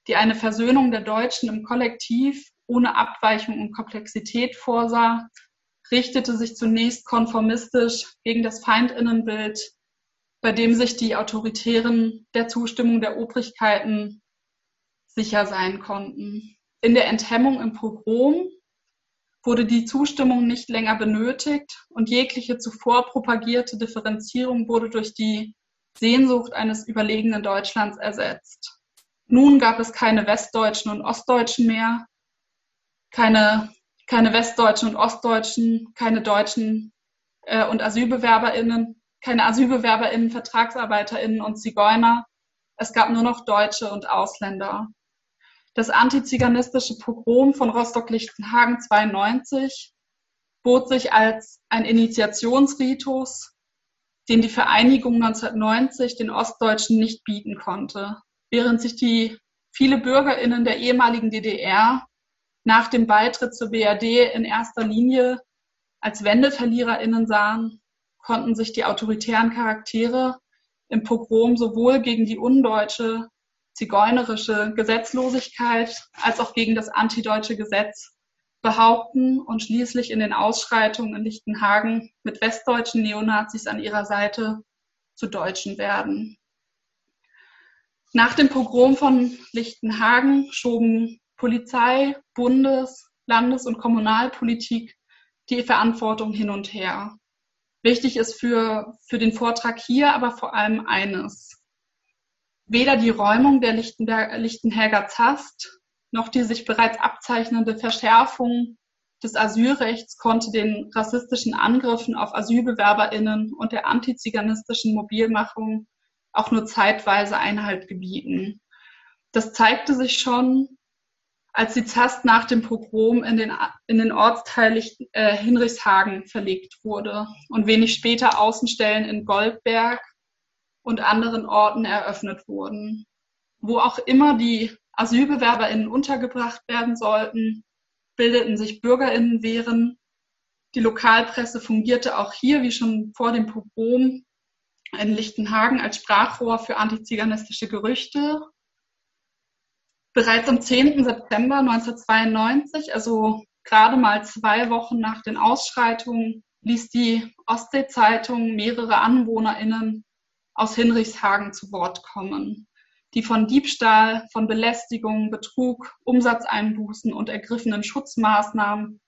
die eine Versöhnung der Deutschen im Kollektiv ohne Abweichung und Komplexität vorsah, richtete sich zunächst konformistisch gegen das Feindinnenbild, bei dem sich die Autoritären der Zustimmung der Obrigkeiten sicher sein konnten. In der Enthemmung im Pogrom wurde die Zustimmung nicht länger benötigt und jegliche zuvor propagierte Differenzierung wurde durch die Sehnsucht eines überlegenen Deutschlands ersetzt. Nun gab es keine Westdeutschen und Ostdeutschen mehr, keine, keine Westdeutschen und Ostdeutschen, keine Deutschen äh, und AsylbewerberInnen, keine AsylbewerberInnen, VertragsarbeiterInnen und Zigeuner. Es gab nur noch Deutsche und Ausländer. Das antiziganistische Pogrom von Rostock-Lichtenhagen 92 bot sich als ein Initiationsritus, den die Vereinigung 1990 den Ostdeutschen nicht bieten konnte. Während sich die viele BürgerInnen der ehemaligen DDR nach dem Beitritt zur BRD in erster Linie als WendeverliererInnen sahen, konnten sich die autoritären Charaktere im Pogrom sowohl gegen die undeutsche zigeunerische Gesetzlosigkeit als auch gegen das antideutsche Gesetz behaupten und schließlich in den Ausschreitungen in Lichtenhagen mit westdeutschen Neonazis an ihrer Seite zu Deutschen werden. Nach dem Pogrom von Lichtenhagen schoben Polizei, Bundes-, Landes- und Kommunalpolitik die Verantwortung hin und her. Wichtig ist für, für den Vortrag hier aber vor allem eines. Weder die Räumung der Lichtenberger Zast noch die sich bereits abzeichnende Verschärfung des Asylrechts konnte den rassistischen Angriffen auf AsylbewerberInnen und der antiziganistischen Mobilmachung auch nur zeitweise Einhalt gebieten. Das zeigte sich schon, als die Zast nach dem Pogrom in den, in den Ortsteil äh, Hinrichshagen verlegt wurde und wenig später Außenstellen in Goldberg und anderen Orten eröffnet wurden. Wo auch immer die AsylbewerberInnen untergebracht werden sollten, bildeten sich BürgerInnenwehren. Die Lokalpresse fungierte auch hier, wie schon vor dem Pogrom, in Lichtenhagen als Sprachrohr für antiziganistische Gerüchte. Bereits am 10. September 1992, also gerade mal zwei Wochen nach den Ausschreitungen, ließ die Ostsee-Zeitung mehrere AnwohnerInnen aus Hinrichshagen zu Wort kommen, die von Diebstahl, von Belästigung, Betrug, Umsatzeinbußen und ergriffenen Schutzmaßnahmen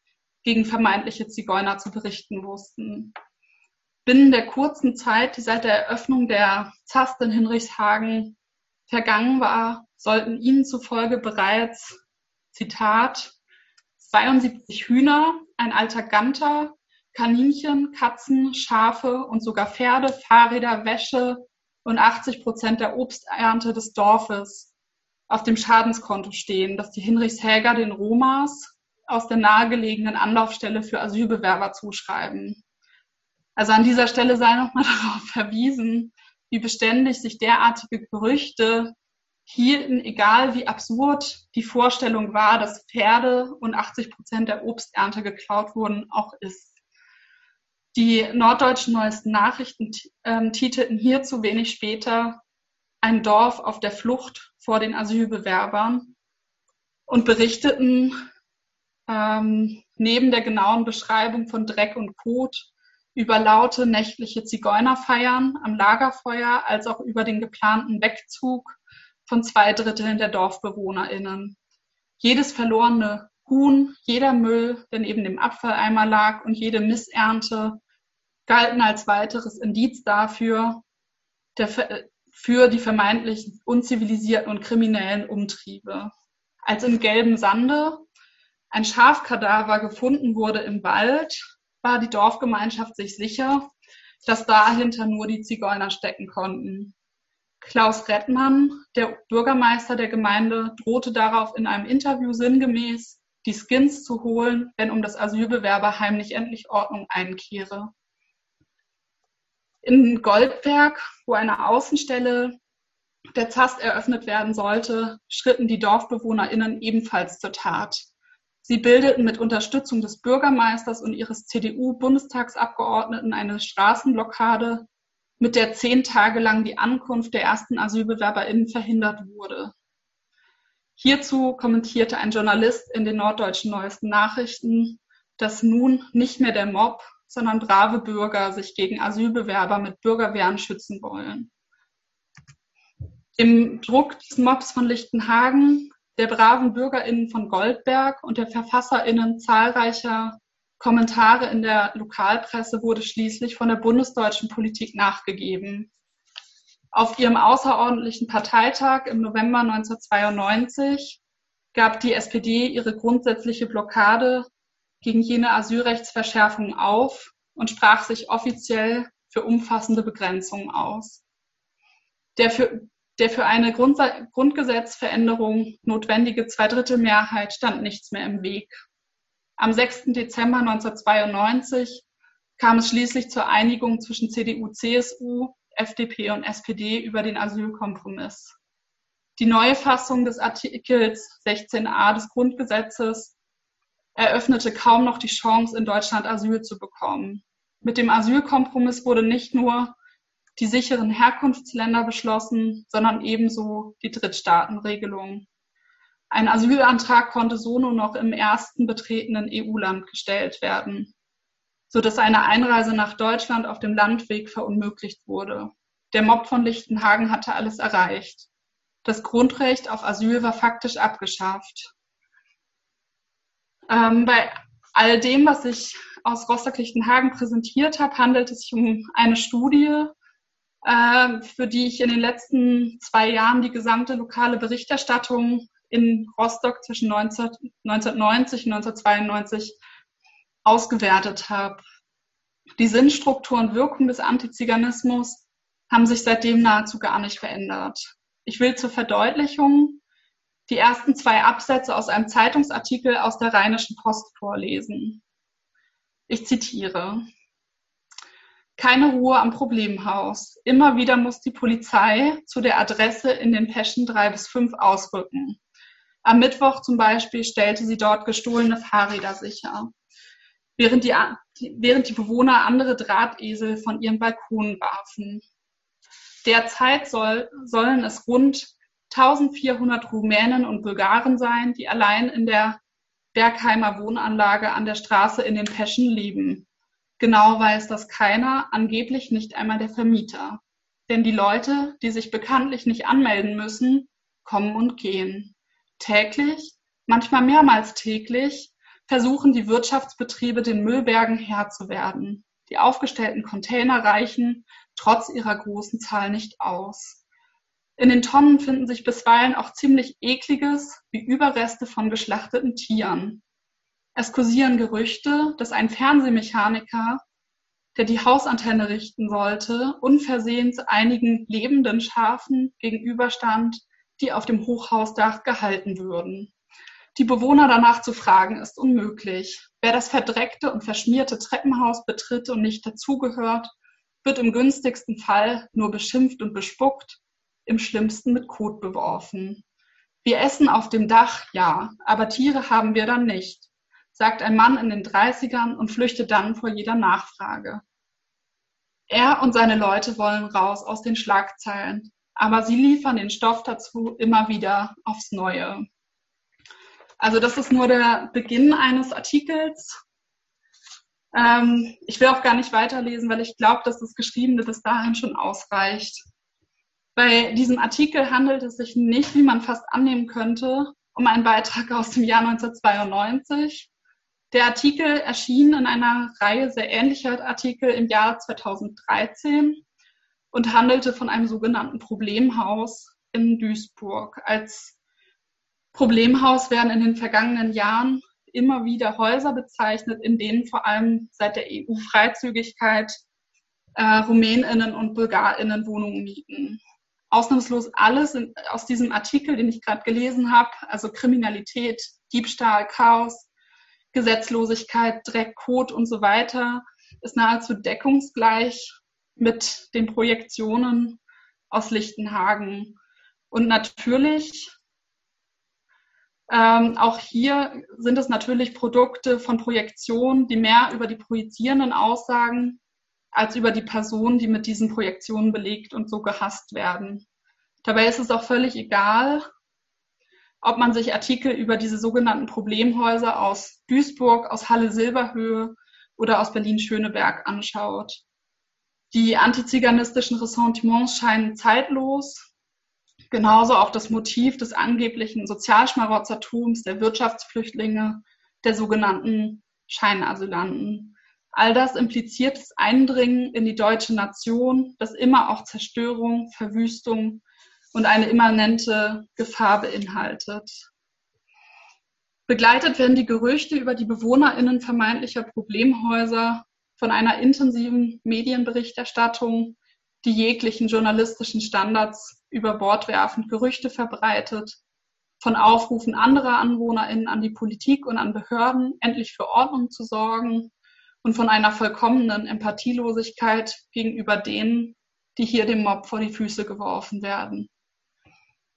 gegen vermeintliche Zigeuner zu berichten wussten. Binnen der kurzen Zeit, die seit der Eröffnung der Zast in Hinrichshagen vergangen war, sollten ihnen zufolge bereits, Zitat, 72 Hühner, ein alter Ganter, Kaninchen, Katzen, Schafe und sogar Pferde, Fahrräder, Wäsche und 80 Prozent der Obsternte des Dorfes auf dem Schadenskonto stehen, das die Hinrichshäger den Romas aus der nahegelegenen Anlaufstelle für Asylbewerber zuschreiben. Also an dieser Stelle sei nochmal darauf verwiesen, wie beständig sich derartige Gerüchte hielten, egal wie absurd die Vorstellung war, dass Pferde und 80 Prozent der Obsternte geklaut wurden, auch ist. Die norddeutschen neuesten Nachrichten ähm, titelten hierzu wenig später ein Dorf auf der Flucht vor den Asylbewerbern und berichteten ähm, neben der genauen Beschreibung von Dreck und Kot über laute nächtliche Zigeunerfeiern am Lagerfeuer als auch über den geplanten Wegzug von zwei Dritteln der DorfbewohnerInnen. Jedes verlorene Huhn, jeder Müll, der neben dem Abfalleimer lag und jede Missernte galten als weiteres Indiz dafür, der, für die vermeintlich unzivilisierten und kriminellen Umtriebe. Als im gelben Sande ein Schafkadaver gefunden wurde im Wald, war die Dorfgemeinschaft sich sicher, dass dahinter nur die Zigeuner stecken konnten. Klaus Rettmann, der Bürgermeister der Gemeinde, drohte darauf in einem Interview sinngemäß, die Skins zu holen, wenn um das Asylbewerberheim nicht endlich Ordnung einkehre. In Goldberg, wo eine Außenstelle der ZAST eröffnet werden sollte, schritten die DorfbewohnerInnen ebenfalls zur Tat. Sie bildeten mit Unterstützung des Bürgermeisters und ihres CDU-Bundestagsabgeordneten eine Straßenblockade, mit der zehn Tage lang die Ankunft der ersten AsylbewerberInnen verhindert wurde. Hierzu kommentierte ein Journalist in den norddeutschen neuesten Nachrichten, dass nun nicht mehr der Mob, sondern brave Bürger sich gegen Asylbewerber mit Bürgerwehren schützen wollen. Im Druck des Mobs von Lichtenhagen, der braven BürgerInnen von Goldberg und der VerfasserInnen zahlreicher Kommentare in der Lokalpresse wurde schließlich von der bundesdeutschen Politik nachgegeben. Auf ihrem außerordentlichen Parteitag im November 1992 gab die SPD ihre grundsätzliche Blockade gegen jene Asylrechtsverschärfung auf und sprach sich offiziell für umfassende Begrenzungen aus. Der für, der für eine Grund Grundgesetzveränderung notwendige Zweidrittelmehrheit stand nichts mehr im Weg. Am 6. Dezember 1992 kam es schließlich zur Einigung zwischen CDU, CSU, FDP und SPD über den Asylkompromiss. Die neue Fassung des Artikels 16a des Grundgesetzes eröffnete kaum noch die Chance, in Deutschland Asyl zu bekommen. Mit dem Asylkompromiss wurde nicht nur die sicheren Herkunftsländer beschlossen, sondern ebenso die Drittstaatenregelung. Ein Asylantrag konnte so nur noch im ersten betretenen EU-Land gestellt werden, so dass eine Einreise nach Deutschland auf dem Landweg verunmöglicht wurde. Der Mob von Lichtenhagen hatte alles erreicht. Das Grundrecht auf Asyl war faktisch abgeschafft. Ähm, bei all dem, was ich aus Rostock-Lichtenhagen präsentiert habe, handelt es sich um eine Studie, äh, für die ich in den letzten zwei Jahren die gesamte lokale Berichterstattung in Rostock zwischen 19, 1990 und 1992 ausgewertet habe. Die Sinnstruktur und Wirkung des Antiziganismus haben sich seitdem nahezu gar nicht verändert. Ich will zur Verdeutlichung die ersten zwei Absätze aus einem Zeitungsartikel aus der Rheinischen Post vorlesen. Ich zitiere. Keine Ruhe am Problemhaus. Immer wieder muss die Polizei zu der Adresse in den Peschen drei bis fünf ausrücken. Am Mittwoch zum Beispiel stellte sie dort gestohlene Fahrräder sicher, während die, während die Bewohner andere Drahtesel von ihren Balkonen warfen. Derzeit soll, sollen es rund 1400 Rumänen und Bulgaren sein, die allein in der Bergheimer Wohnanlage an der Straße in den Peschen leben. Genau weiß das keiner, angeblich nicht einmal der Vermieter. Denn die Leute, die sich bekanntlich nicht anmelden müssen, kommen und gehen. Täglich, manchmal mehrmals täglich, versuchen die Wirtschaftsbetriebe den Müllbergen Herr zu werden. Die aufgestellten Container reichen trotz ihrer großen Zahl nicht aus. In den Tonnen finden sich bisweilen auch ziemlich ekliges, wie Überreste von geschlachteten Tieren. Es kursieren Gerüchte, dass ein Fernsehmechaniker, der die Hausantenne richten sollte, unversehens einigen lebenden Schafen gegenüberstand, die auf dem Hochhausdach gehalten würden. Die Bewohner danach zu fragen, ist unmöglich. Wer das verdreckte und verschmierte Treppenhaus betritt und nicht dazugehört, wird im günstigsten Fall nur beschimpft und bespuckt, im schlimmsten mit Kot beworfen. Wir essen auf dem Dach, ja, aber Tiere haben wir dann nicht, sagt ein Mann in den 30ern und flüchtet dann vor jeder Nachfrage. Er und seine Leute wollen raus aus den Schlagzeilen, aber sie liefern den Stoff dazu immer wieder aufs Neue. Also das ist nur der Beginn eines Artikels. Ähm, ich will auch gar nicht weiterlesen, weil ich glaube, dass das Geschriebene bis dahin schon ausreicht. Bei diesem Artikel handelt es sich nicht, wie man fast annehmen könnte, um einen Beitrag aus dem Jahr 1992. Der Artikel erschien in einer Reihe sehr ähnlicher Artikel im Jahr 2013 und handelte von einem sogenannten Problemhaus in Duisburg. Als Problemhaus werden in den vergangenen Jahren immer wieder Häuser bezeichnet, in denen vor allem seit der EU-Freizügigkeit äh, Rumäninnen und Bulgarinnen Wohnungen mieten ausnahmslos alles in, aus diesem Artikel, den ich gerade gelesen habe, also Kriminalität, Diebstahl, Chaos, Gesetzlosigkeit, Dreck, Kot und so weiter, ist nahezu deckungsgleich mit den Projektionen aus Lichtenhagen. Und natürlich, ähm, auch hier sind es natürlich Produkte von Projektionen, die mehr über die projizierenden Aussagen als über die Personen, die mit diesen Projektionen belegt und so gehasst werden. Dabei ist es auch völlig egal, ob man sich Artikel über diese sogenannten Problemhäuser aus Duisburg, aus Halle-Silberhöhe oder aus Berlin-Schöneberg anschaut. Die antiziganistischen Ressentiments scheinen zeitlos, genauso auch das Motiv des angeblichen Sozialschmarotzertums der Wirtschaftsflüchtlinge, der sogenannten Scheinasylanten. All das impliziert das Eindringen in die deutsche Nation, das immer auch Zerstörung, Verwüstung und eine immanente Gefahr beinhaltet. Begleitet werden die Gerüchte über die BewohnerInnen vermeintlicher Problemhäuser von einer intensiven Medienberichterstattung, die jeglichen journalistischen Standards über Bord werfend Gerüchte verbreitet, von Aufrufen anderer AnwohnerInnen an die Politik und an Behörden, endlich für Ordnung zu sorgen und von einer vollkommenen Empathielosigkeit gegenüber denen, die hier dem Mob vor die Füße geworfen werden.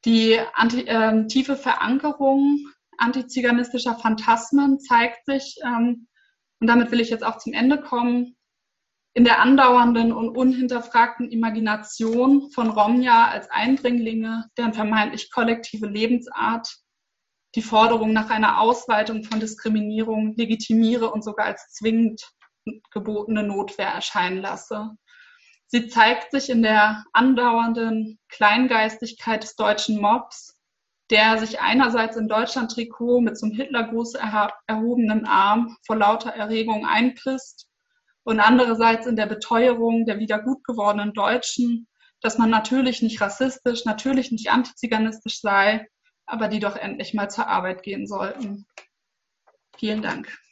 Die anti, äh, tiefe Verankerung antiziganistischer Phantasmen zeigt sich, ähm, und damit will ich jetzt auch zum Ende kommen, in der andauernden und unhinterfragten Imagination von Romja als Eindringlinge, deren vermeintlich kollektive Lebensart die Forderung nach einer Ausweitung von Diskriminierung legitimiere und sogar als zwingend gebotene Notwehr erscheinen lasse. Sie zeigt sich in der andauernden Kleingeistigkeit des deutschen Mobs, der sich einerseits im Deutschland-Trikot mit zum Hitlergruß erhobenen Arm vor lauter Erregung einpisst und andererseits in der Beteuerung der wieder gut gewordenen Deutschen, dass man natürlich nicht rassistisch, natürlich nicht antiziganistisch sei, aber die doch endlich mal zur Arbeit gehen sollten. Vielen Dank.